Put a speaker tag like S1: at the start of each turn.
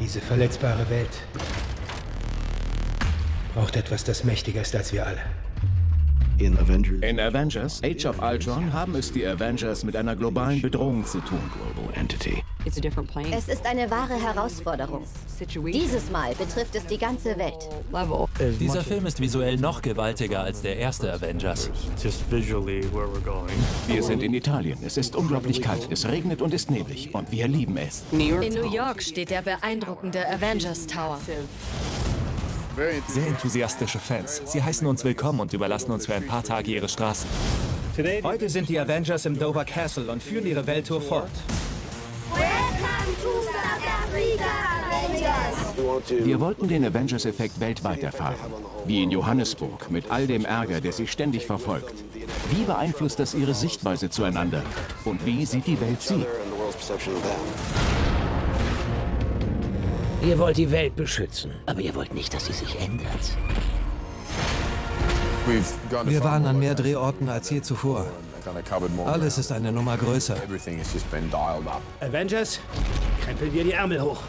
S1: Diese verletzbare Welt braucht etwas, das mächtiger ist als wir alle.
S2: In Avengers,
S3: In Avengers Age of Ultron haben es die Avengers mit einer globalen Bedrohung zu tun.
S2: global entity.
S4: It's a different plane.
S5: Es ist eine wahre Herausforderung. Dieses Mal betrifft es die ganze Welt.
S4: level.
S6: Dieser Film ist visuell noch gewaltiger als der erste Avengers.
S7: just visually where we're going.
S3: Wir sind in Italien. Es ist unglaublich kalt. Es regnet und ist neblig. Und wir lieben es.
S4: New York.
S8: In New York steht der beeindruckende Avengers Tower.
S9: Sehr enthusiastische Fans. Sie heißen uns willkommen und überlassen uns für ein paar Tage ihre Straßen.
S10: Heute sind die Avengers im Dover Castle und führen ihre Welttour fort.
S3: Wir wollten den Avengers-Effekt weltweit erfahren. Wie in Johannesburg, mit all dem Ärger, der sie ständig verfolgt. Wie beeinflusst das ihre Sichtweise zueinander? Und wie sieht die Welt sie?
S11: Ihr wollt die Welt beschützen, aber ihr wollt nicht, dass sie sich ändert.
S12: Wir waren an mehr Drehorten als je zuvor. Alles ist eine Nummer größer.
S1: Avengers, krempeln wir die Ärmel hoch.